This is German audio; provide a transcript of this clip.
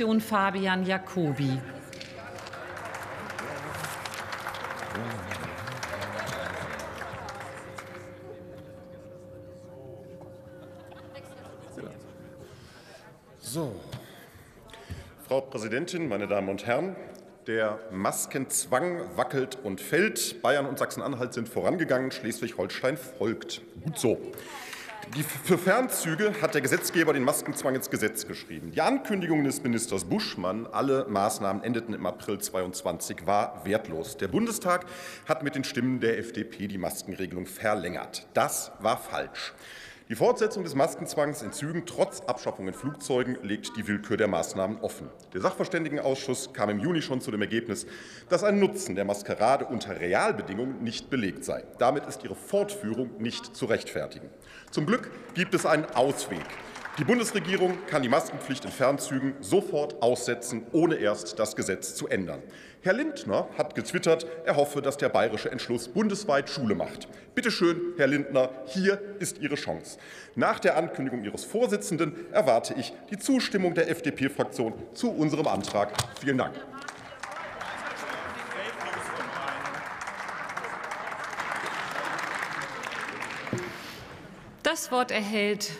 SPD-Fraktion Fabian Jacobi. So. Frau Präsidentin, meine Damen und Herren! Der Maskenzwang wackelt und fällt. Bayern und Sachsen-Anhalt sind vorangegangen, Schleswig-Holstein folgt. Gut so. Die, für Fernzüge hat der Gesetzgeber den Maskenzwang ins Gesetz geschrieben. Die Ankündigung des Ministers Buschmann, alle Maßnahmen endeten im April 22, war wertlos. Der Bundestag hat mit den Stimmen der FDP die Maskenregelung verlängert. Das war falsch. Die Fortsetzung des Maskenzwangs in Zügen trotz Abschaffung in Flugzeugen legt die Willkür der Maßnahmen offen. Der Sachverständigenausschuss kam im Juni schon zu dem Ergebnis, dass ein Nutzen der Maskerade unter Realbedingungen nicht belegt sei. Damit ist ihre Fortführung nicht zu rechtfertigen. Zum Glück gibt es einen Ausweg. Die Bundesregierung kann die Maskenpflicht in Fernzügen sofort aussetzen, ohne erst das Gesetz zu ändern. Herr Lindner hat getwittert, er hoffe, dass der bayerische Entschluss bundesweit Schule macht. Bitte schön, Herr Lindner, hier ist Ihre Chance. Nach der Ankündigung Ihres Vorsitzenden erwarte ich die Zustimmung der FDP-Fraktion zu unserem Antrag. Vielen Dank. Das Wort erhält